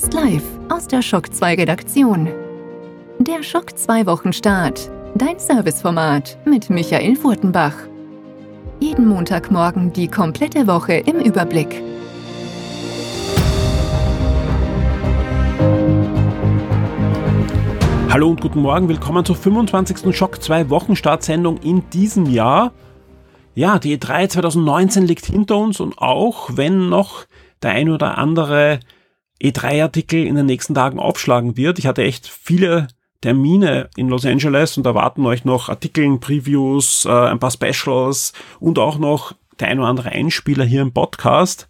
Fast live aus der Schock 2 Redaktion. Der Schock 2 Wochenstart. Dein Serviceformat mit Michael Furtenbach. Jeden Montagmorgen die komplette Woche im Überblick. Hallo und guten Morgen, willkommen zur 25. Schock 2 Wochenstartsendung in diesem Jahr. Ja, die E3 2019 liegt hinter uns und auch wenn noch der ein oder andere E3-Artikel in den nächsten Tagen aufschlagen wird, ich hatte echt viele Termine in Los Angeles und erwarten euch noch Artikeln, Previews, äh, ein paar Specials und auch noch der ein oder andere Einspieler hier im Podcast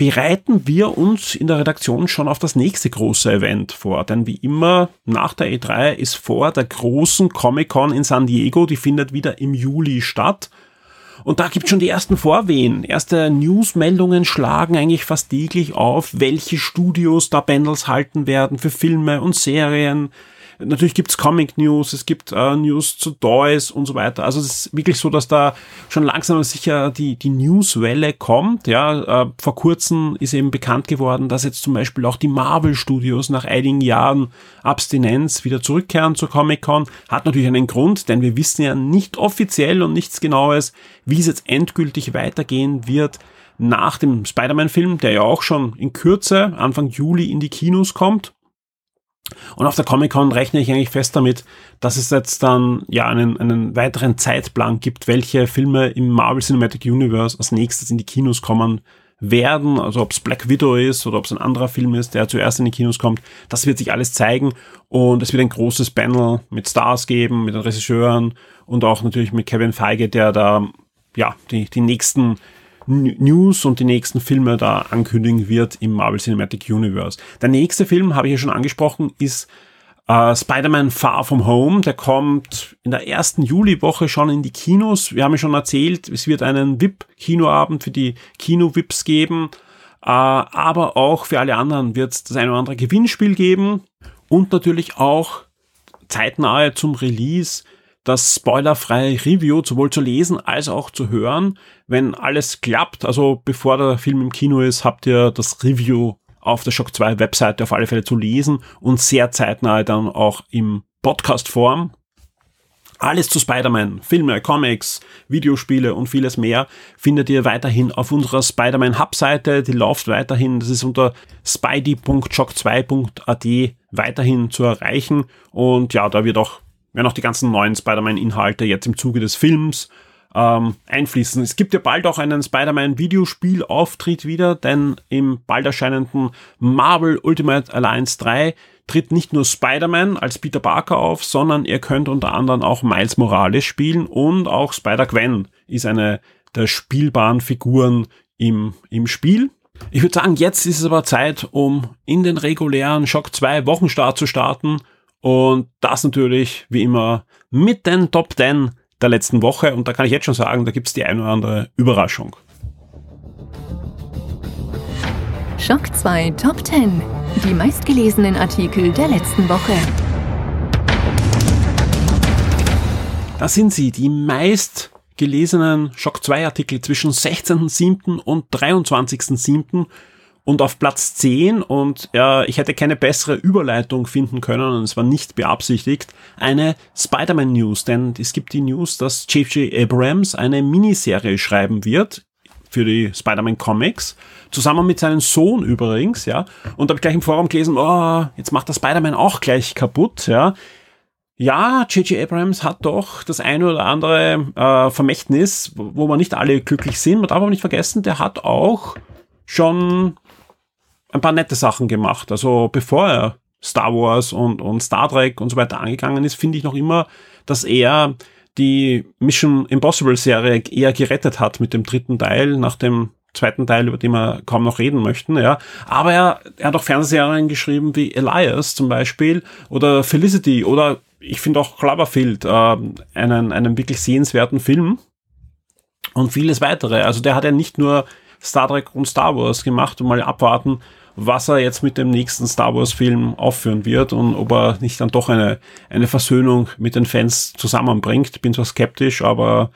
bereiten wir uns in der Redaktion schon auf das nächste große Event vor. Denn wie immer, nach der E3 ist vor der großen Comic-Con in San Diego, die findet wieder im Juli statt. Und da gibt schon die ersten Vorwehen. Erste Newsmeldungen schlagen eigentlich fast täglich auf, welche Studios da Bundles halten werden für Filme und Serien, Natürlich gibt's Comic News, es gibt äh, News zu Toys und so weiter. Also es ist wirklich so, dass da schon langsam und sicher die, die Newswelle kommt. Ja, äh, vor kurzem ist eben bekannt geworden, dass jetzt zum Beispiel auch die Marvel Studios nach einigen Jahren Abstinenz wieder zurückkehren zur Comic Con. Hat natürlich einen Grund, denn wir wissen ja nicht offiziell und nichts Genaues, wie es jetzt endgültig weitergehen wird nach dem Spider-Man-Film, der ja auch schon in Kürze, Anfang Juli in die Kinos kommt. Und auf der Comic-Con rechne ich eigentlich fest damit, dass es jetzt dann ja einen, einen weiteren Zeitplan gibt, welche Filme im Marvel Cinematic Universe als nächstes in die Kinos kommen werden. Also ob es Black Widow ist oder ob es ein anderer Film ist, der zuerst in die Kinos kommt. Das wird sich alles zeigen. Und es wird ein großes Panel mit Stars geben, mit den Regisseuren und auch natürlich mit Kevin Feige, der da ja die, die nächsten News und die nächsten Filme da ankündigen wird im Marvel Cinematic Universe. Der nächste Film, habe ich ja schon angesprochen, ist äh, Spider-Man Far From Home. Der kommt in der ersten Juliwoche schon in die Kinos. Wir haben ja schon erzählt, es wird einen VIP-Kinoabend für die Kino-VIPs geben. Äh, aber auch für alle anderen wird es das ein oder andere Gewinnspiel geben. Und natürlich auch zeitnahe zum Release das spoilerfreie Review sowohl zu lesen als auch zu hören. Wenn alles klappt, also bevor der Film im Kino ist, habt ihr das Review auf der Shock 2 Webseite auf alle Fälle zu lesen und sehr zeitnah dann auch im Podcast-Form. Alles zu Spider-Man, Filme, Comics, Videospiele und vieles mehr findet ihr weiterhin auf unserer Spider-Man Hub-Seite. Die läuft weiterhin, das ist unter spidey.shock2.at weiterhin zu erreichen. Und ja, da wird auch werden auch die ganzen neuen Spider-Man-Inhalte jetzt im Zuge des Films ähm, einfließen. Es gibt ja bald auch einen Spider-Man-Videospiel-Auftritt wieder, denn im bald erscheinenden Marvel Ultimate Alliance 3 tritt nicht nur Spider-Man als Peter Parker auf, sondern ihr könnt unter anderem auch Miles Morales spielen und auch Spider-Gwen ist eine der spielbaren Figuren im, im Spiel. Ich würde sagen, jetzt ist es aber Zeit, um in den regulären Shock 2 Wochenstart zu starten und das natürlich, wie immer, mit den Top 10 der letzten Woche. Und da kann ich jetzt schon sagen, da gibt es die eine oder andere Überraschung. Schock 2 Top 10. Die meistgelesenen Artikel der letzten Woche. Das sind sie, die meistgelesenen Schock 2 Artikel zwischen 16.07. und 23.07. Und auf Platz 10, und ja, ich hätte keine bessere Überleitung finden können, und es war nicht beabsichtigt, eine Spider-Man News, denn es gibt die News, dass J.J. Abrams eine Miniserie schreiben wird für die Spider-Man Comics, zusammen mit seinem Sohn übrigens, ja. Und da habe ich gleich im Forum gelesen, oh, jetzt macht der Spider-Man auch gleich kaputt, ja. Ja, J.J. Abrams hat doch das eine oder andere äh, Vermächtnis, wo wir nicht alle glücklich sind. Man darf aber nicht vergessen, der hat auch schon ein paar nette Sachen gemacht. Also bevor er Star Wars und, und Star Trek und so weiter angegangen ist, finde ich noch immer, dass er die Mission Impossible Serie eher gerettet hat mit dem dritten Teil, nach dem zweiten Teil, über den wir kaum noch reden möchten, ja. Aber er, er hat auch Fernsehserien geschrieben wie Elias zum Beispiel oder Felicity oder ich finde auch Cloverfield äh, einen, einen wirklich sehenswerten Film und vieles weitere. Also der hat ja nicht nur Star Trek und Star Wars gemacht und mal abwarten, was er jetzt mit dem nächsten Star Wars Film aufführen wird und ob er nicht dann doch eine, eine Versöhnung mit den Fans zusammenbringt. Bin zwar skeptisch, aber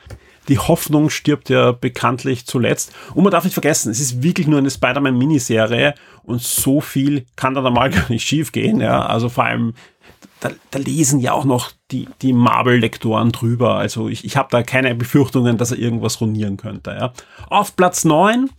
Die Hoffnung stirbt ja bekanntlich zuletzt. Und man darf nicht vergessen, es ist wirklich nur eine Spider-Man-Miniserie und so viel kann da mal gar nicht schief gehen. Ja? Also vor allem, da, da lesen ja auch noch die, die Marvel-Lektoren drüber. Also ich, ich habe da keine Befürchtungen, dass er irgendwas ruinieren könnte. Ja? Auf Platz 9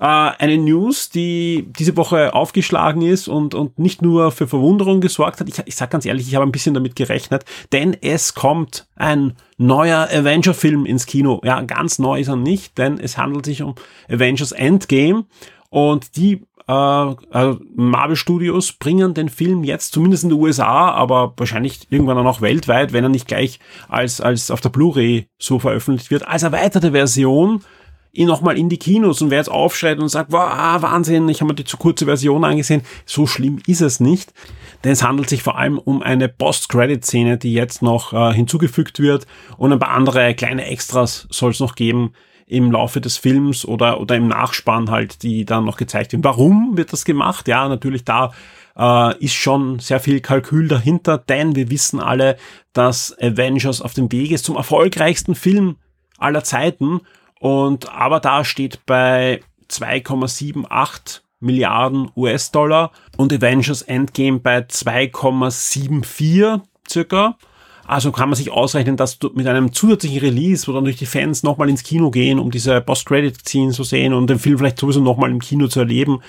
äh, eine News, die diese Woche aufgeschlagen ist und, und nicht nur für Verwunderung gesorgt hat. Ich, ich sage ganz ehrlich, ich habe ein bisschen damit gerechnet, denn es kommt ein neuer Avenger-Film ins Kino. Ja, ganz neu ist er nicht, denn es handelt sich um Avengers Endgame und die äh, also Marvel Studios bringen den Film jetzt zumindest in den USA, aber wahrscheinlich irgendwann auch noch weltweit, wenn er nicht gleich als, als auf der Blu-ray so veröffentlicht wird, als erweiterte Version ihn nochmal in die Kinos und wer jetzt aufschreit und sagt, wow, Wahnsinn, ich habe mir die zu kurze Version angesehen, so schlimm ist es nicht. Denn es handelt sich vor allem um eine Post-Credit-Szene, die jetzt noch äh, hinzugefügt wird und ein paar andere kleine Extras soll es noch geben im Laufe des Films oder, oder im Nachspann halt, die dann noch gezeigt werden. Warum wird das gemacht? Ja, natürlich da äh, ist schon sehr viel Kalkül dahinter, denn wir wissen alle, dass Avengers auf dem Weg ist zum erfolgreichsten Film aller Zeiten und da steht bei 2,78 Milliarden US-Dollar und Avengers Endgame bei 2,74 circa. Also kann man sich ausrechnen, dass du mit einem zusätzlichen Release, wo dann durch die Fans nochmal ins Kino gehen, um diese Post-Credit-Scene zu sehen und den Film vielleicht sowieso nochmal im Kino zu erleben,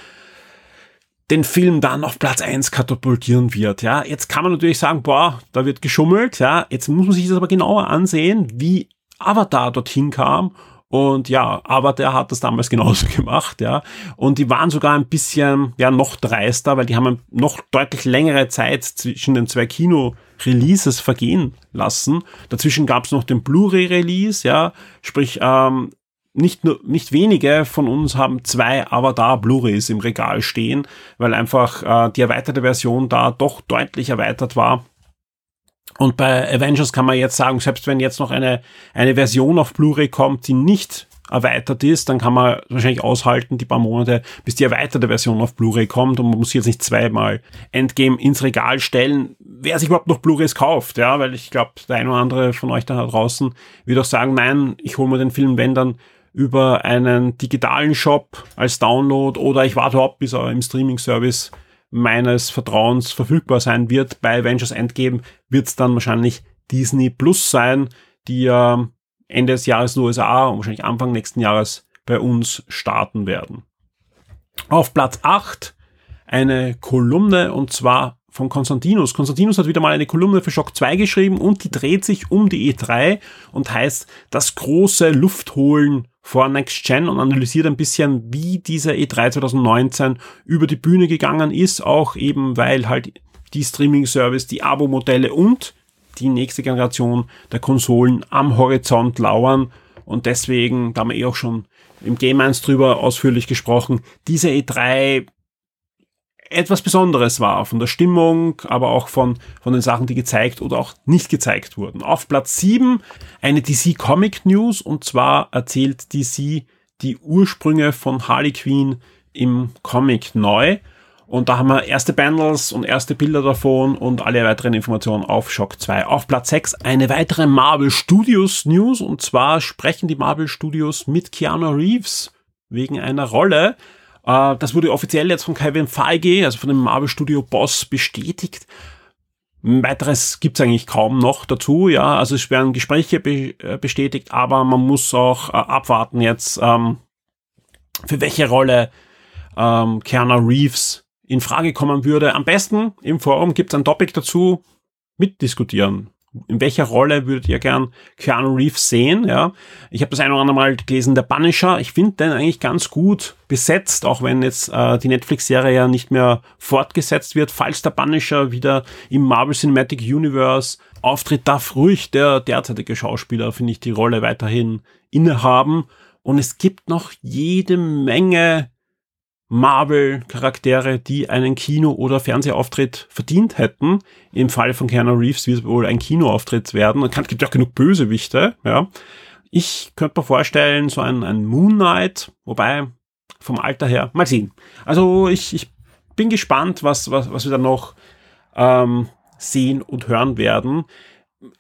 den Film dann auf Platz 1 katapultieren wird. Ja, jetzt kann man natürlich sagen, boah, da wird geschummelt. Ja, jetzt muss man sich das aber genauer ansehen, wie Avatar dorthin kam und ja, aber der hat das damals genauso gemacht, ja. Und die waren sogar ein bisschen, ja, noch dreister, weil die haben noch deutlich längere Zeit zwischen den zwei Kino-Releases vergehen lassen. Dazwischen gab es noch den Blu-ray-Release, ja. Sprich, ähm, nicht nur, nicht wenige von uns haben zwei Avatar Blu-rays im Regal stehen, weil einfach äh, die erweiterte Version da doch deutlich erweitert war und bei Avengers kann man jetzt sagen, selbst wenn jetzt noch eine, eine Version auf Blu-ray kommt, die nicht erweitert ist, dann kann man wahrscheinlich aushalten, die paar Monate, bis die erweiterte Version auf Blu-ray kommt. Und man muss jetzt nicht zweimal Endgame ins Regal stellen, wer sich überhaupt noch Blu-rays kauft, ja, weil ich glaube, der eine oder andere von euch da draußen wird auch sagen, nein, ich hole mir den Film, wenn dann über einen digitalen Shop als Download oder ich warte ab, bis er im Streaming-Service meines Vertrauens verfügbar sein wird. Bei Avengers Endgame wird es dann wahrscheinlich Disney Plus sein, die ja Ende des Jahres in den USA und wahrscheinlich Anfang nächsten Jahres bei uns starten werden. Auf Platz 8 eine Kolumne und zwar von Konstantinus. Konstantinus hat wieder mal eine Kolumne für Shock 2 geschrieben und die dreht sich um die E3 und heißt das große Luftholen vor Next Gen und analysiert ein bisschen, wie dieser E3 2019 über die Bühne gegangen ist, auch eben weil halt die Streaming-Service, die Abo-Modelle und die nächste Generation der Konsolen am Horizont lauern. Und deswegen, da haben wir eh auch schon im Game 1 drüber ausführlich gesprochen, diese E3 etwas Besonderes war, von der Stimmung, aber auch von, von den Sachen, die gezeigt oder auch nicht gezeigt wurden. Auf Platz 7 eine DC Comic News und zwar erzählt DC die Ursprünge von Harley Quinn im Comic neu. Und da haben wir erste Bundles und erste Bilder davon und alle weiteren Informationen auf Shock 2. Auf Platz 6 eine weitere Marvel Studios News und zwar sprechen die Marvel Studios mit Keanu Reeves wegen einer Rolle. Äh, das wurde offiziell jetzt von Kevin Feige, also von dem Marvel Studio Boss, bestätigt. Weiteres gibt's eigentlich kaum noch dazu, ja. Also es werden Gespräche be äh, bestätigt, aber man muss auch äh, abwarten jetzt, ähm, für welche Rolle ähm, Keanu Reeves in Frage kommen würde. Am besten im Forum gibt's ein Topic dazu, mitdiskutieren in welcher Rolle würdet ihr gern Keanu Reeves sehen? Ja, ich habe das ein oder andere Mal gelesen, der Punisher. Ich finde den eigentlich ganz gut besetzt, auch wenn jetzt äh, die Netflix-Serie ja nicht mehr fortgesetzt wird. Falls der Punisher wieder im Marvel Cinematic Universe auftritt, darf ruhig der derzeitige Schauspieler, finde ich, die Rolle weiterhin innehaben. Und es gibt noch jede Menge Marvel-Charaktere, die einen Kino- oder Fernsehauftritt verdient hätten. Im Fall von Keanu Reeves wird es wohl ein Kinoauftritt werden. Es gibt ja auch genug Bösewichte, ja. Ich könnte mir vorstellen, so ein, ein Moon Knight, wobei vom Alter her, mal sehen. Also ich, ich bin gespannt, was, was, was wir da noch ähm, sehen und hören werden.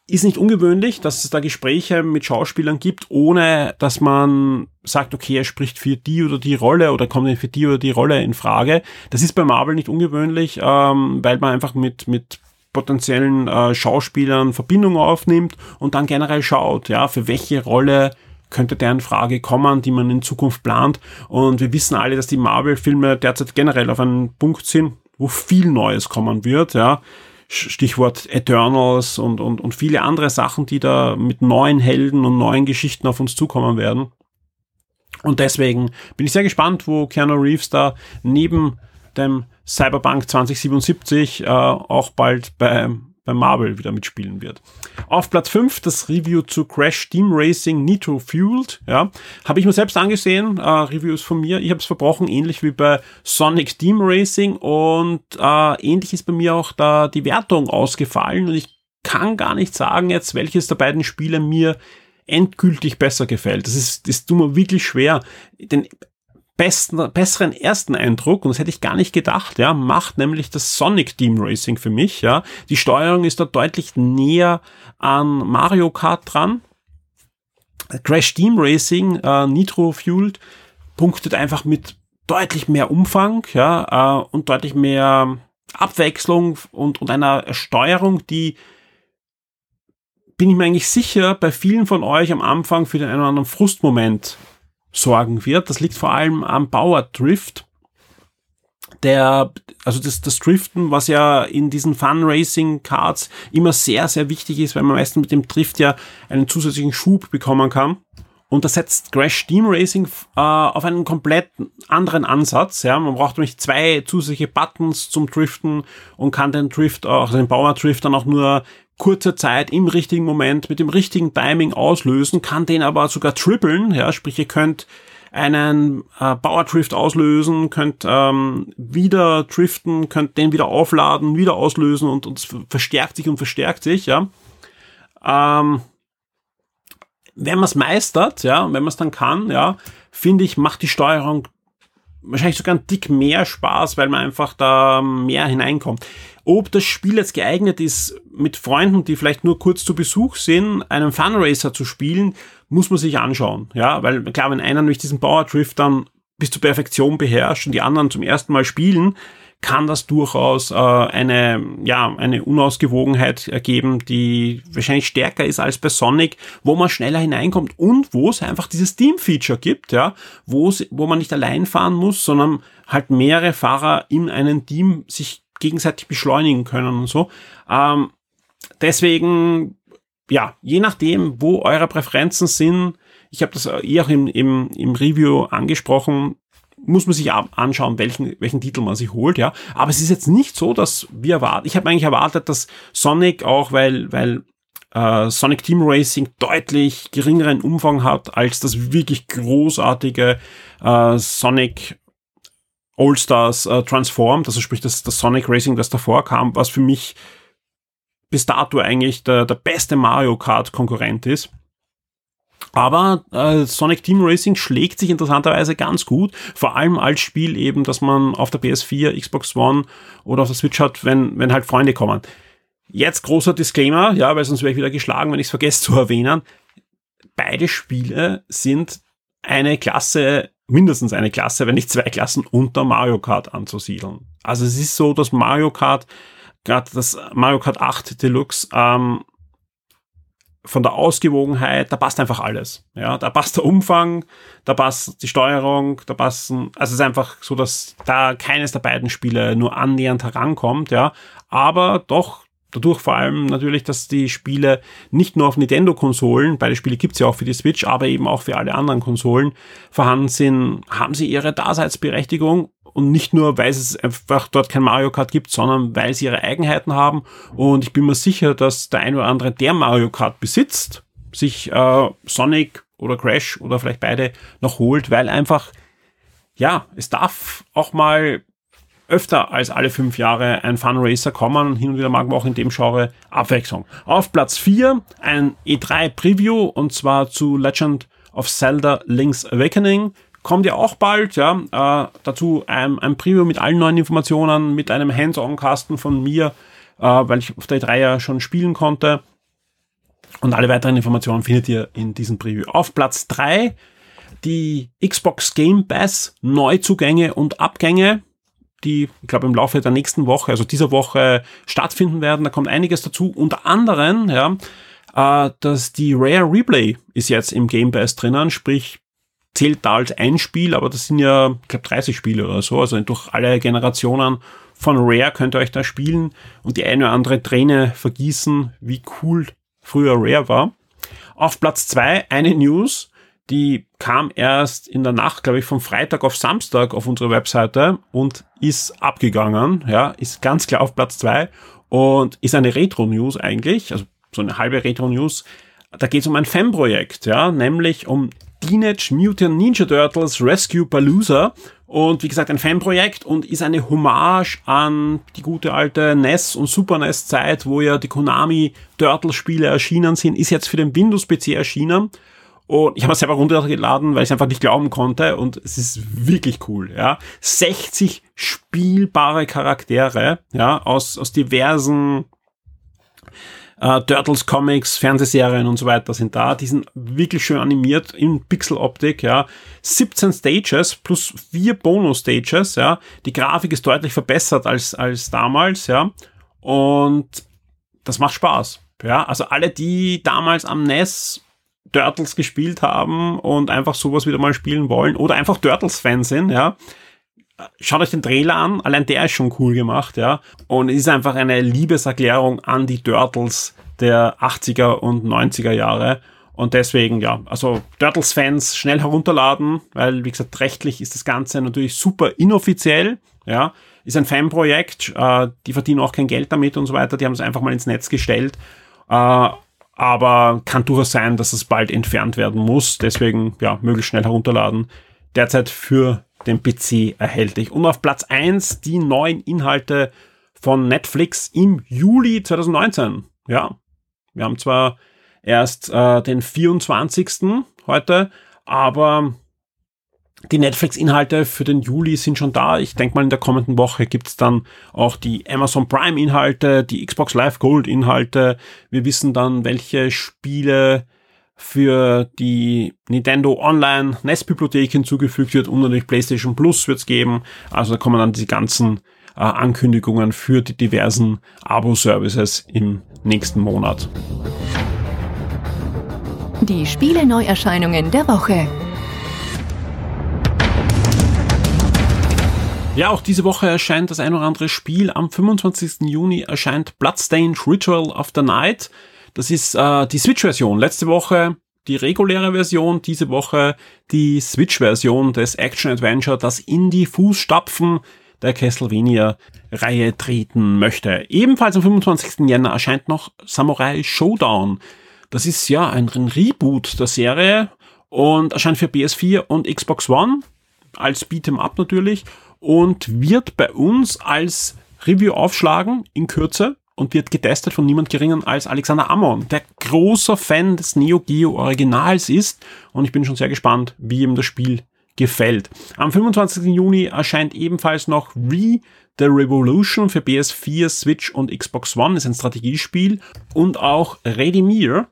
Ist nicht ungewöhnlich, dass es da Gespräche mit Schauspielern gibt, ohne dass man sagt, okay, er spricht für die oder die Rolle oder kommt für die oder die Rolle in Frage. Das ist bei Marvel nicht ungewöhnlich, ähm, weil man einfach mit, mit potenziellen äh, Schauspielern Verbindung aufnimmt und dann generell schaut, ja, für welche Rolle könnte der in Frage kommen, die man in Zukunft plant. Und wir wissen alle, dass die Marvel-Filme derzeit generell auf einen Punkt sind, wo viel Neues kommen wird, ja. Stichwort Eternals und, und, und viele andere Sachen, die da mit neuen Helden und neuen Geschichten auf uns zukommen werden. Und deswegen bin ich sehr gespannt, wo Keanu Reeves da neben dem Cyberpunk 2077 äh, auch bald bei, bei Marvel wieder mitspielen wird. Auf Platz 5 das Review zu Crash Team Racing Nitro Fueled. Ja, habe ich mir selbst angesehen. Äh, Reviews von mir. Ich habe es verbrochen, ähnlich wie bei Sonic Team Racing und äh, ähnlich ist bei mir auch da die Wertung ausgefallen und ich kann gar nicht sagen jetzt, welches der beiden Spiele mir endgültig besser gefällt. Das ist, das tut mir wirklich schwer. Denn besten, besseren ersten Eindruck, und das hätte ich gar nicht gedacht, ja, macht nämlich das Sonic Team Racing für mich, ja. Die Steuerung ist da deutlich näher an Mario Kart dran. Crash Team Racing, äh, Nitro Fueled, punktet einfach mit deutlich mehr Umfang, ja, äh, und deutlich mehr Abwechslung und, und einer Steuerung, die bin ich mir eigentlich sicher, bei vielen von euch am Anfang für den einen oder anderen Frustmoment sorgen wird. Das liegt vor allem am Bauer-Drift. Der, also das, das Driften, was ja in diesen Fun-Racing-Cards immer sehr, sehr wichtig ist, weil man meistens mit dem Drift ja einen zusätzlichen Schub bekommen kann. Und das setzt Crash Team Racing äh, auf einen komplett anderen Ansatz. Ja, man braucht nämlich zwei zusätzliche Buttons zum Driften und kann den Drift, also den Bauer Drift dann auch nur kurzer Zeit im richtigen Moment mit dem richtigen Timing auslösen, kann den aber sogar trippeln, ja, sprich ihr könnt einen äh, Power Drift auslösen, könnt ähm, wieder driften, könnt den wieder aufladen, wieder auslösen und, und verstärkt sich und verstärkt sich, ja. Ähm, wenn man es meistert, ja, wenn man es dann kann, ja, finde ich, macht die Steuerung wahrscheinlich sogar ein Dick mehr Spaß, weil man einfach da mehr hineinkommt. Ob das Spiel jetzt geeignet ist, mit Freunden, die vielleicht nur kurz zu Besuch sind, einen Funracer zu spielen, muss man sich anschauen. Ja, weil klar, wenn einer durch diesen Power Drift dann bis zur Perfektion beherrscht und die anderen zum ersten Mal spielen, kann das durchaus äh, eine, ja, eine Unausgewogenheit ergeben, die wahrscheinlich stärker ist als bei Sonic, wo man schneller hineinkommt und wo es einfach dieses Team-Feature gibt, ja, wo man nicht allein fahren muss, sondern halt mehrere Fahrer in einem Team sich gegenseitig beschleunigen können und so. Ähm, deswegen, ja, je nachdem, wo eure Präferenzen sind, ich habe das eh auch im, im, im Review angesprochen, muss man sich anschauen, welchen, welchen Titel man sich holt, ja. Aber es ist jetzt nicht so, dass wir erwarten, ich habe eigentlich erwartet, dass Sonic auch, weil, weil äh, Sonic Team Racing deutlich geringeren Umfang hat als das wirklich großartige äh, Sonic All-Stars äh, Transformed, also sprich das, das Sonic Racing, das davor kam, was für mich bis dato eigentlich der, der beste Mario Kart Konkurrent ist. Aber äh, Sonic Team Racing schlägt sich interessanterweise ganz gut, vor allem als Spiel eben, dass man auf der PS4, Xbox One oder auf der Switch hat, wenn, wenn halt Freunde kommen. Jetzt großer Disclaimer, ja, weil sonst wäre ich wieder geschlagen, wenn ich es vergesse zu erwähnen. Beide Spiele sind eine Klasse mindestens eine Klasse, wenn nicht zwei Klassen unter Mario Kart anzusiedeln. Also es ist so, dass Mario Kart, gerade das Mario Kart 8 Deluxe, ähm, von der Ausgewogenheit, da passt einfach alles. Ja, da passt der Umfang, da passt die Steuerung, da passen, also es ist einfach so, dass da keines der beiden Spiele nur annähernd herankommt, ja, aber doch dadurch vor allem natürlich, dass die Spiele nicht nur auf Nintendo-Konsolen, beide Spiele gibt's ja auch für die Switch, aber eben auch für alle anderen Konsolen vorhanden sind, haben sie ihre Daseinsberechtigung und nicht nur, weil es einfach dort kein Mario Kart gibt, sondern weil sie ihre Eigenheiten haben. Und ich bin mir sicher, dass der ein oder andere, der Mario Kart besitzt, sich äh, Sonic oder Crash oder vielleicht beide noch holt, weil einfach, ja, es darf auch mal öfter als alle fünf Jahre ein Fun Racer kommen. Hin und wieder mag man auch in dem Genre Abwechslung. Auf Platz 4 ein E3 Preview und zwar zu Legend of Zelda Link's Awakening. Kommt ja auch bald, ja. Äh, dazu ein, ein Preview mit allen neuen Informationen, mit einem Hands-on-Kasten von mir, äh, weil ich auf der E3 ja schon spielen konnte. Und alle weiteren Informationen findet ihr in diesem Preview. Auf Platz drei die Xbox Game Pass Neuzugänge und Abgänge, die, ich glaube, im Laufe der nächsten Woche, also dieser Woche stattfinden werden. Da kommt einiges dazu. Unter anderem, ja, äh, dass die Rare Replay ist jetzt im Game Pass drinnen, sprich zählt da als ein Spiel, aber das sind ja, ich glaube, 30 Spiele oder so. Also durch alle Generationen von Rare könnt ihr euch da spielen und die eine oder andere Träne vergießen, wie cool früher Rare war. Auf Platz zwei eine News, die kam erst in der Nacht, glaube ich, vom Freitag auf Samstag auf unsere Webseite und ist abgegangen. Ja, ist ganz klar auf Platz zwei und ist eine Retro-News eigentlich, also so eine halbe Retro-News. Da geht es um ein Fanprojekt, ja, nämlich um Teenage Mutant Ninja Turtles Rescue Palooza. Und wie gesagt, ein Fanprojekt und ist eine Hommage an die gute alte NES und Super NES Zeit, wo ja die Konami Turtles Spiele erschienen sind, ist jetzt für den Windows PC erschienen. Und ich habe es selber runtergeladen, weil ich einfach nicht glauben konnte. Und es ist wirklich cool, ja. 60 spielbare Charaktere, ja, aus, aus diversen äh, Turtles Comics, Fernsehserien und so weiter sind da. Die sind wirklich schön animiert in Pixeloptik, ja. 17 Stages plus vier Bonus-Stages, ja. Die Grafik ist deutlich verbessert als, als damals, ja. Und das macht Spaß. Ja, also alle, die damals am NES Turtles gespielt haben und einfach sowas wieder mal spielen wollen oder einfach Turtles-Fans sind, ja, schaut euch den Trailer an, allein der ist schon cool gemacht, ja. Und es ist einfach eine Liebeserklärung an die Turtles der 80er und 90er Jahre. Und deswegen, ja, also Turtles-Fans schnell herunterladen, weil, wie gesagt, rechtlich ist das Ganze natürlich super inoffiziell, ja. Ist ein Fanprojekt, äh, die verdienen auch kein Geld damit und so weiter, die haben es einfach mal ins Netz gestellt. Äh, aber kann durchaus sein, dass es bald entfernt werden muss. Deswegen, ja, möglichst schnell herunterladen. Derzeit für den PC erhältlich. Und auf Platz eins die neuen Inhalte von Netflix im Juli 2019. Ja, wir haben zwar erst äh, den 24. heute, aber die Netflix-Inhalte für den Juli sind schon da. Ich denke mal, in der kommenden Woche gibt's dann auch die Amazon Prime-Inhalte, die Xbox Live Gold-Inhalte. Wir wissen dann, welche Spiele für die Nintendo Online NES-Bibliothek hinzugefügt wird und natürlich PlayStation Plus wird es geben. Also da kommen dann die ganzen äh, Ankündigungen für die diversen Abo-Services im nächsten Monat. Die Spiele-Neuerscheinungen der Woche. Ja, auch diese Woche erscheint das ein oder andere Spiel. Am 25. Juni erscheint Bloodstained Ritual of the Night. Das ist äh, die Switch-Version. Letzte Woche die reguläre Version, diese Woche die Switch-Version des Action-Adventure, das in die Fußstapfen der Castlevania-Reihe treten möchte. Ebenfalls am 25. Jänner erscheint noch Samurai Showdown. Das ist ja ein, Reboot der Serie und erscheint für PS4 und Xbox One als Beat'em Up natürlich und wird bei uns als Review aufschlagen in Kürze und wird getestet von niemand geringen als Alexander Ammon, der großer Fan des Neo Geo Originals ist und ich bin schon sehr gespannt, wie ihm das Spiel gefällt. Am 25. Juni erscheint ebenfalls noch Re The Revolution für PS4, Switch und Xbox One, ist ein Strategiespiel und auch Redimir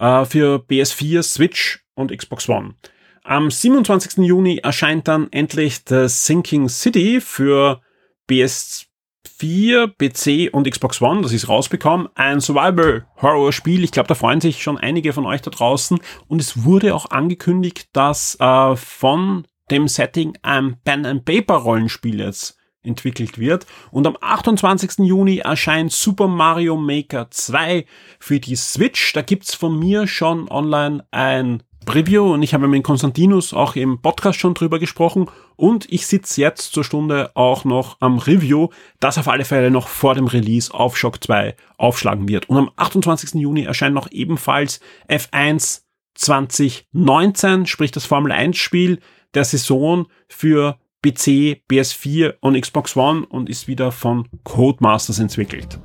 äh, für PS4, Switch und Xbox One. Am 27. Juni erscheint dann endlich The Sinking City für PS 4, PC und Xbox One, das ist rausbekommen, ein Survival-Horror-Spiel. Ich glaube, da freuen sich schon einige von euch da draußen. Und es wurde auch angekündigt, dass äh, von dem Setting ein Pen-and-Paper-Rollenspiel jetzt entwickelt wird. Und am 28. Juni erscheint Super Mario Maker 2 für die Switch. Da gibt's von mir schon online ein Preview und ich habe mit Konstantinus auch im Podcast schon drüber gesprochen und ich sitze jetzt zur Stunde auch noch am Review, das auf alle Fälle noch vor dem Release auf Shock 2 aufschlagen wird. Und am 28. Juni erscheint noch ebenfalls F1 2019, sprich das Formel 1 Spiel der Saison für PC, PS4 und Xbox One und ist wieder von Codemasters entwickelt.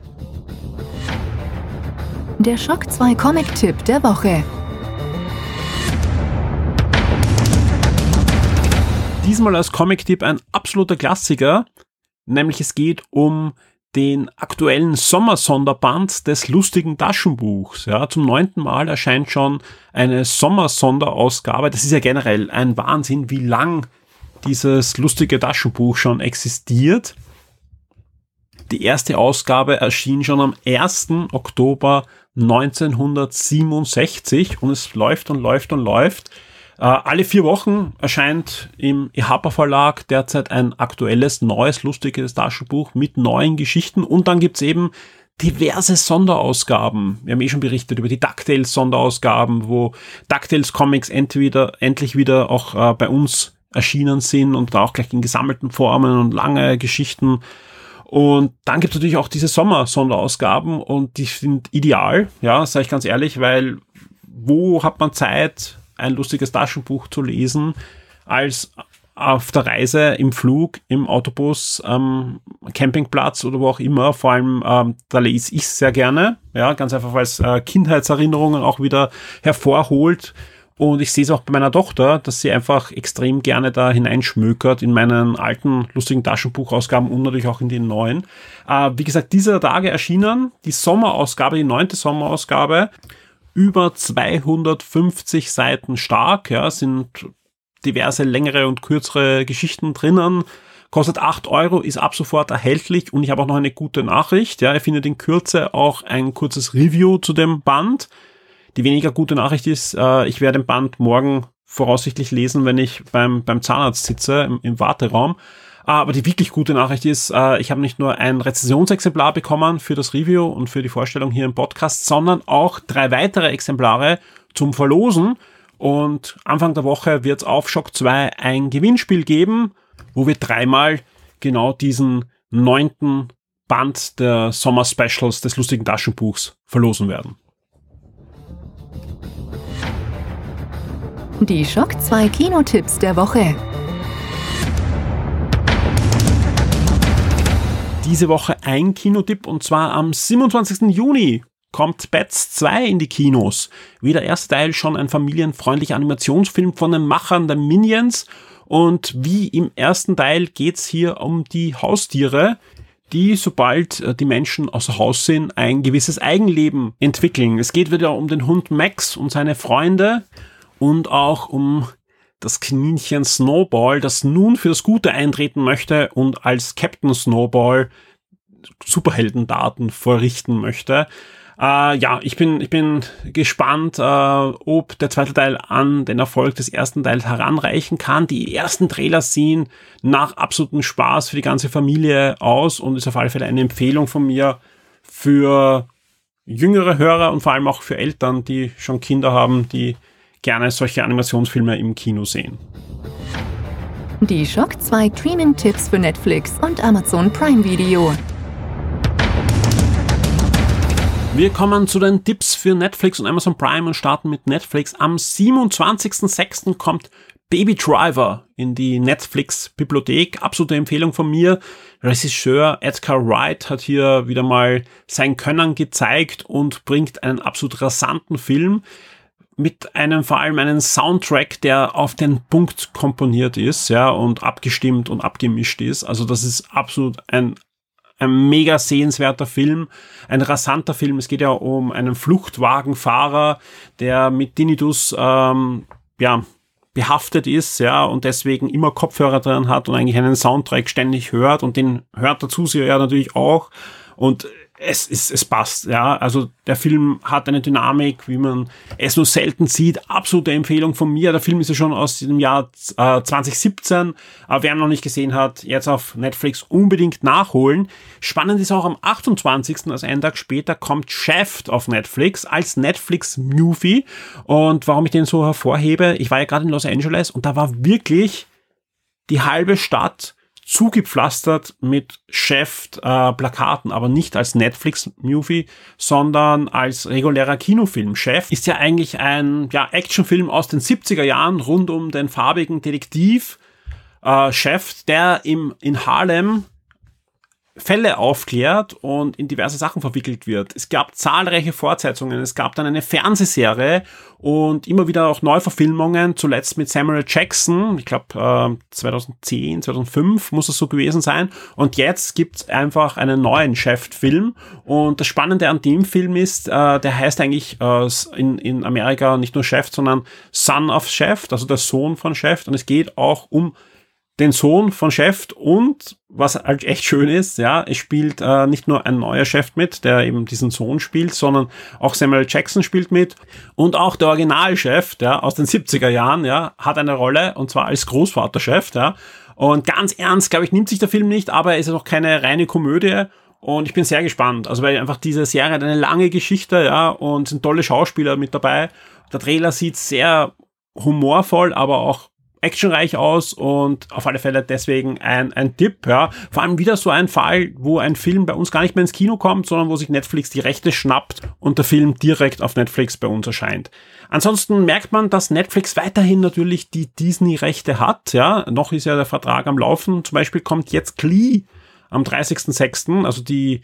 Der Shock 2 Comic-Tipp der Woche. Diesmal als Comic-Tipp ein absoluter Klassiker, nämlich es geht um den aktuellen Sommersonderband des lustigen Taschenbuchs. Ja, zum neunten Mal erscheint schon eine Sommersonderausgabe. Das ist ja generell ein Wahnsinn, wie lang dieses lustige Taschenbuch schon existiert. Die erste Ausgabe erschien schon am 1. Oktober 1967 und es läuft und läuft und läuft. Äh, alle vier Wochen erscheint im EHAPA Verlag derzeit ein aktuelles, neues, lustiges Taschenbuch mit neuen Geschichten und dann gibt's eben diverse Sonderausgaben. Wir haben eh schon berichtet über die DuckTales Sonderausgaben, wo DuckTales Comics entweder, endlich wieder auch äh, bei uns erschienen sind und auch gleich in gesammelten Formen und lange Geschichten und dann gibt es natürlich auch diese Sommer-Sonderausgaben und die sind ideal, ja, sage ich ganz ehrlich, weil wo hat man Zeit, ein lustiges Taschenbuch zu lesen, als auf der Reise, im Flug, im Autobus, am Campingplatz oder wo auch immer. Vor allem, ähm, da lese ich sehr gerne. Ja, ganz einfach, weil es äh, Kindheitserinnerungen auch wieder hervorholt. Und ich sehe es auch bei meiner Tochter, dass sie einfach extrem gerne da hineinschmökert in meinen alten, lustigen Taschenbuchausgaben und natürlich auch in den neuen. Äh, wie gesagt, dieser Tage erschienen die Sommerausgabe, die neunte Sommerausgabe, über 250 Seiten stark, ja, sind diverse längere und kürzere Geschichten drinnen. Kostet 8 Euro, ist ab sofort erhältlich und ich habe auch noch eine gute Nachricht. Ja, ihr findet in Kürze auch ein kurzes Review zu dem Band. Die weniger gute Nachricht ist, äh, ich werde den Band morgen voraussichtlich lesen, wenn ich beim, beim Zahnarzt sitze, im, im Warteraum. Aber die wirklich gute Nachricht ist, äh, ich habe nicht nur ein Rezensionsexemplar bekommen für das Review und für die Vorstellung hier im Podcast, sondern auch drei weitere Exemplare zum Verlosen. Und Anfang der Woche wird es auf Shock 2 ein Gewinnspiel geben, wo wir dreimal genau diesen neunten Band der Sommer Specials des lustigen Taschenbuchs verlosen werden. Die Schock 2 Kinotipps der Woche. Diese Woche ein Kinotipp und zwar am 27. Juni kommt Bats 2 in die Kinos. Wie der erste Teil schon ein familienfreundlicher Animationsfilm von den Machern der Minions und wie im ersten Teil geht's hier um die Haustiere, die, sobald äh, die Menschen außer Haus sind, ein gewisses Eigenleben entwickeln. Es geht wieder um den Hund Max und seine Freunde und auch um das Kaninchen Snowball, das nun für das Gute eintreten möchte und als Captain Snowball Superheldendaten vorrichten möchte. Äh, ja, ich bin, ich bin gespannt, äh, ob der zweite Teil an den Erfolg des ersten Teils heranreichen kann. Die ersten Trailer sehen nach absolutem Spaß für die ganze Familie aus und ist auf alle Fälle eine Empfehlung von mir für jüngere Hörer und vor allem auch für Eltern, die schon Kinder haben, die gerne solche Animationsfilme im Kino sehen. Die Shock 2 Streaming-Tipps für Netflix und Amazon Prime Video. Wir kommen zu den Tipps für Netflix und Amazon Prime und starten mit Netflix. Am 27.06. kommt Baby Driver in die Netflix-Bibliothek. Absolute Empfehlung von mir. Regisseur Edgar Wright hat hier wieder mal sein Können gezeigt und bringt einen absolut rasanten Film mit einem vor allem einen Soundtrack, der auf den Punkt komponiert ist, ja, und abgestimmt und abgemischt ist. Also das ist absolut ein ein mega sehenswerter Film, ein rasanter Film. Es geht ja um einen Fluchtwagenfahrer, der mit Tinnitus ähm, ja behaftet ist, ja, und deswegen immer Kopfhörer drin hat und eigentlich einen Soundtrack ständig hört und den hört der Zuseher ja natürlich auch. Und es, es, es passt, ja. Also der Film hat eine Dynamik, wie man es nur selten sieht. Absolute Empfehlung von mir. Der Film ist ja schon aus dem Jahr äh, 2017. Aber wer ihn noch nicht gesehen hat, jetzt auf Netflix unbedingt nachholen. Spannend ist auch am 28., also einen Tag später, kommt Shaft auf Netflix als Netflix-Movie. Und warum ich den so hervorhebe, ich war ja gerade in Los Angeles und da war wirklich die halbe Stadt zugepflastert mit Chef-Plakaten, äh, aber nicht als Netflix-Movie, sondern als regulärer Kinofilm. Chef ist ja eigentlich ein ja, Actionfilm aus den 70er Jahren rund um den farbigen Detektiv äh, Chef, der im, in Harlem Fälle aufklärt und in diverse Sachen verwickelt wird. Es gab zahlreiche Fortsetzungen, es gab dann eine Fernsehserie und immer wieder auch Neuverfilmungen, zuletzt mit Samuel Jackson, ich glaube äh, 2010, 2005 muss es so gewesen sein. Und jetzt gibt's einfach einen neuen Chef-Film und das Spannende an dem Film ist, äh, der heißt eigentlich äh, in, in Amerika nicht nur Chef, sondern Son of Chef, also der Sohn von Chef und es geht auch um den Sohn von Chef und was halt echt schön ist, ja, es spielt äh, nicht nur ein neuer Chef mit, der eben diesen Sohn spielt, sondern auch Samuel Jackson spielt mit und auch der Originalchef, der aus den 70er Jahren, ja, hat eine Rolle und zwar als Großvaterchef, ja. Und ganz ernst, glaube ich, nimmt sich der Film nicht, aber es ist auch keine reine Komödie und ich bin sehr gespannt, also weil einfach diese Serie hat eine lange Geschichte, ja, und sind tolle Schauspieler mit dabei. Der Trailer sieht sehr humorvoll, aber auch actionreich aus und auf alle Fälle deswegen ein, ein Tipp, ja. Vor allem wieder so ein Fall, wo ein Film bei uns gar nicht mehr ins Kino kommt, sondern wo sich Netflix die Rechte schnappt und der Film direkt auf Netflix bei uns erscheint. Ansonsten merkt man, dass Netflix weiterhin natürlich die Disney-Rechte hat, ja. Noch ist ja der Vertrag am Laufen. Zum Beispiel kommt jetzt Glee am 30.06., also die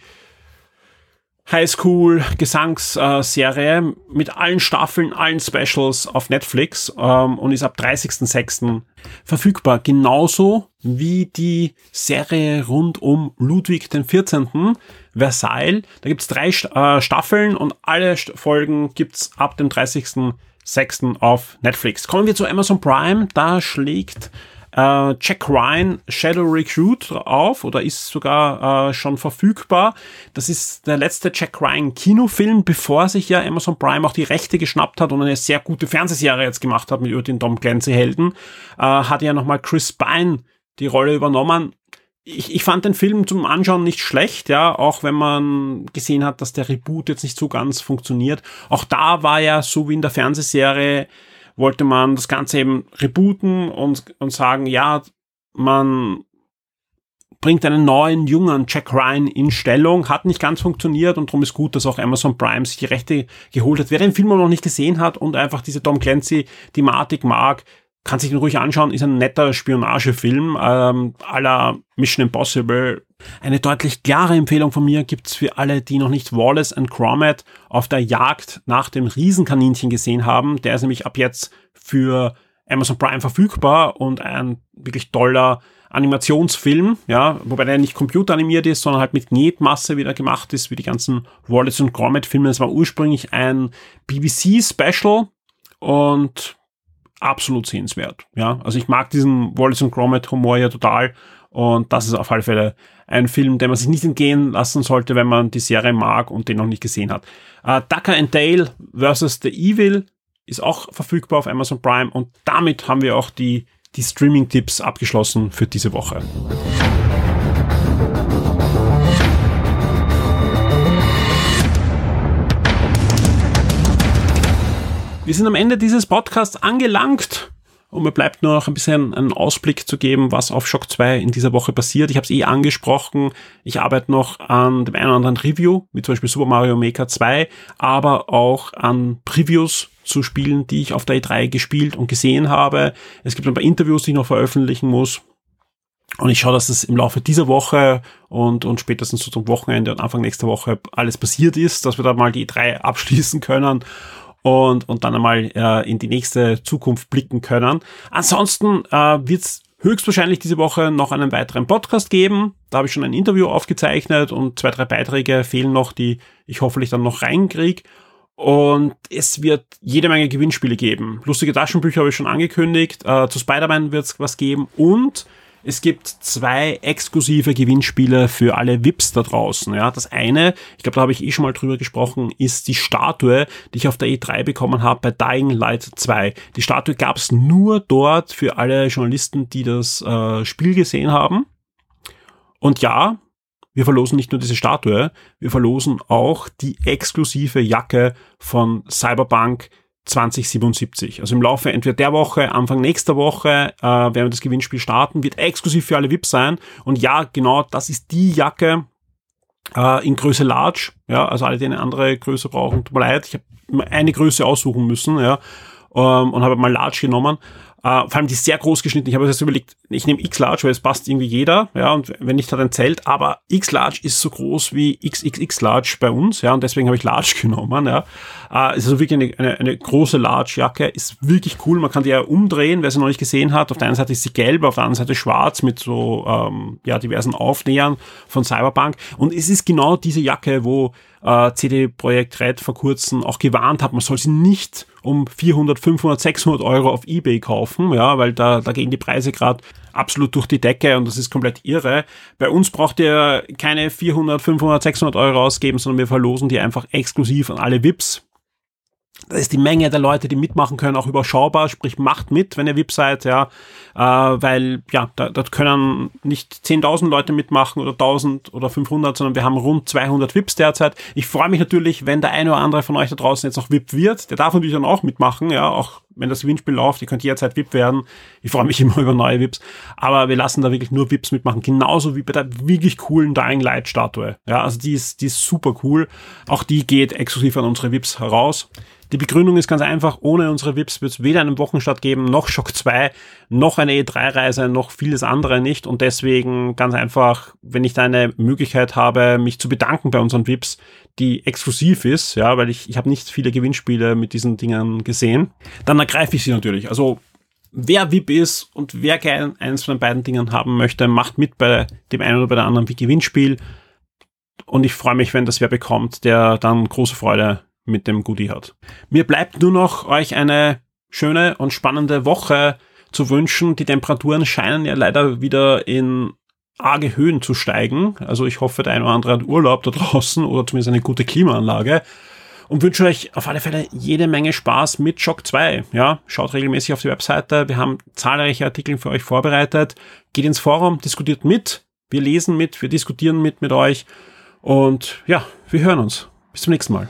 Highschool-Gesangsserie mit allen Staffeln, allen Specials auf Netflix ähm, und ist ab 30.06. verfügbar. Genauso wie die Serie rund um Ludwig XIV. Versailles. Da gibt's drei äh, Staffeln und alle Folgen gibt's ab dem 30.06. auf Netflix. Kommen wir zu Amazon Prime. Da schlägt äh, Jack Ryan Shadow Recruit auf oder ist sogar äh, schon verfügbar. Das ist der letzte Jack Ryan Kinofilm, bevor sich ja Amazon Prime auch die Rechte geschnappt hat und eine sehr gute Fernsehserie jetzt gemacht hat mit über den Tom Clancy Helden. Äh, hat ja nochmal Chris Pine die Rolle übernommen. Ich, ich fand den Film zum Anschauen nicht schlecht, ja, auch wenn man gesehen hat, dass der Reboot jetzt nicht so ganz funktioniert. Auch da war ja so wie in der Fernsehserie wollte man das Ganze eben rebooten und, und sagen, ja, man bringt einen neuen, jungen Jack Ryan in Stellung, hat nicht ganz funktioniert und darum ist gut, dass auch Amazon Prime sich die Rechte geholt hat. Wer den Film noch nicht gesehen hat und einfach diese Tom Clancy-Thematik mag, kann sich ihn ruhig anschauen, ist ein netter Spionagefilm ähm, aller Mission Impossible. Eine deutlich klare Empfehlung von mir gibt's für alle, die noch nicht Wallace and Gromit auf der Jagd nach dem Riesenkaninchen gesehen haben. Der ist nämlich ab jetzt für Amazon Prime verfügbar und ein wirklich toller Animationsfilm, ja, wobei der nicht computeranimiert ist, sondern halt mit Knetmasse wieder gemacht ist, wie die ganzen Wallace und Gromit Filme. Es war ursprünglich ein BBC Special und absolut sehenswert. Ja, also ich mag diesen Wallace und Gromit Humor ja total und das ist auf alle Fälle ein Film, den man sich nicht entgehen lassen sollte, wenn man die Serie mag und den noch nicht gesehen hat. Uh, Ducker and Dale vs. The Evil ist auch verfügbar auf Amazon Prime und damit haben wir auch die, die Streaming-Tipps abgeschlossen für diese Woche. Wir sind am Ende dieses Podcasts angelangt. Und mir bleibt nur noch ein bisschen einen Ausblick zu geben, was auf Shock 2 in dieser Woche passiert. Ich habe es eh angesprochen. Ich arbeite noch an dem einen oder anderen Review, wie zum Beispiel Super Mario Maker 2, aber auch an Previews zu Spielen, die ich auf der E3 gespielt und gesehen habe. Es gibt ein paar Interviews, die ich noch veröffentlichen muss. Und ich schaue, dass es im Laufe dieser Woche und, und spätestens so zum Wochenende und Anfang nächster Woche alles passiert ist, dass wir da mal die E3 abschließen können und, und dann einmal äh, in die nächste Zukunft blicken können. Ansonsten äh, wird es höchstwahrscheinlich diese Woche noch einen weiteren Podcast geben. Da habe ich schon ein Interview aufgezeichnet und zwei, drei Beiträge fehlen noch, die ich hoffentlich dann noch reinkriege. Und es wird jede Menge Gewinnspiele geben. Lustige Taschenbücher habe ich schon angekündigt. Äh, zu Spider-Man wird es was geben und es gibt zwei exklusive Gewinnspiele für alle VIPs da draußen. Ja, das eine, ich glaube, da habe ich eh schon mal drüber gesprochen, ist die Statue, die ich auf der E3 bekommen habe bei Dying Light 2. Die Statue gab es nur dort für alle Journalisten, die das äh, Spiel gesehen haben. Und ja, wir verlosen nicht nur diese Statue, wir verlosen auch die exklusive Jacke von Cyberpunk 2077. Also im Laufe entweder der Woche, Anfang nächster Woche äh, werden wir das Gewinnspiel starten, wird exklusiv für alle VIPs sein. Und ja, genau, das ist die Jacke äh, in Größe Large. Ja, also alle, die eine andere Größe brauchen, tut mir leid, ich habe eine Größe aussuchen müssen, ja, ähm, und habe mal Large genommen. Uh, vor allem die ist sehr groß geschnitten. Ich habe jetzt überlegt, ich nehme X-Large, weil es passt irgendwie jeder, ja, und wenn nicht, hat ein Zelt, aber X-Large ist so groß wie XXX-Large bei uns, ja, und deswegen habe ich Large genommen, ja. Uh, ist also wirklich eine, eine, eine große Large-Jacke, ist wirklich cool, man kann die ja umdrehen, wer sie noch nicht gesehen hat. Auf der einen Seite ist sie gelb, auf der anderen Seite schwarz mit so, ähm, ja, diversen Aufnähern von Cyberpunk und es ist genau diese Jacke, wo äh, CD Projekt Red vor kurzem auch gewarnt hat, man soll sie nicht um 400, 500, 600 Euro auf Ebay kaufen, ja, weil da, da gehen die Preise gerade absolut durch die Decke und das ist komplett irre. Bei uns braucht ihr keine 400, 500, 600 Euro ausgeben, sondern wir verlosen die einfach exklusiv an alle VIPs da ist die Menge der Leute, die mitmachen können, auch überschaubar, sprich macht mit, wenn ihr VIP seid, ja, äh, weil ja, da, da können nicht 10.000 Leute mitmachen oder 1.000 oder 500, sondern wir haben rund 200 VIPs derzeit. Ich freue mich natürlich, wenn der eine oder andere von euch da draußen jetzt noch VIP wird, der darf natürlich dann auch mitmachen, ja, auch wenn das Gewinnspiel läuft, ihr könnt jederzeit VIP werden. Ich freue mich immer über neue VIPs, aber wir lassen da wirklich nur VIPs mitmachen, genauso wie bei der wirklich coolen Dying Light Statue. Ja, also die ist, die ist super cool. Auch die geht exklusiv an unsere VIPs heraus. Die Begründung ist ganz einfach, ohne unsere VIPs wird es weder einen Wochenstart geben, noch Shock 2, noch eine E3-Reise, noch vieles andere nicht. Und deswegen ganz einfach, wenn ich da eine Möglichkeit habe, mich zu bedanken bei unseren VIPs, die exklusiv ist, ja, weil ich, ich habe nicht viele Gewinnspiele mit diesen Dingen gesehen, dann ergreife ich sie natürlich. Also wer VIP ist und wer gerne eines von den beiden Dingen haben möchte, macht mit bei dem einen oder bei der anderen wie Gewinnspiel. Und ich freue mich, wenn das wer bekommt, der dann große Freude mit dem Goodie hat. Mir bleibt nur noch euch eine schöne und spannende Woche zu wünschen. Die Temperaturen scheinen ja leider wieder in arge Höhen zu steigen. Also ich hoffe, der eine oder andere hat Urlaub da draußen oder zumindest eine gute Klimaanlage. Und wünsche euch auf alle Fälle jede Menge Spaß mit Shock 2. Ja, schaut regelmäßig auf die Webseite. Wir haben zahlreiche Artikel für euch vorbereitet. Geht ins Forum, diskutiert mit. Wir lesen mit, wir diskutieren mit mit euch. Und ja, wir hören uns. Bis zum nächsten Mal.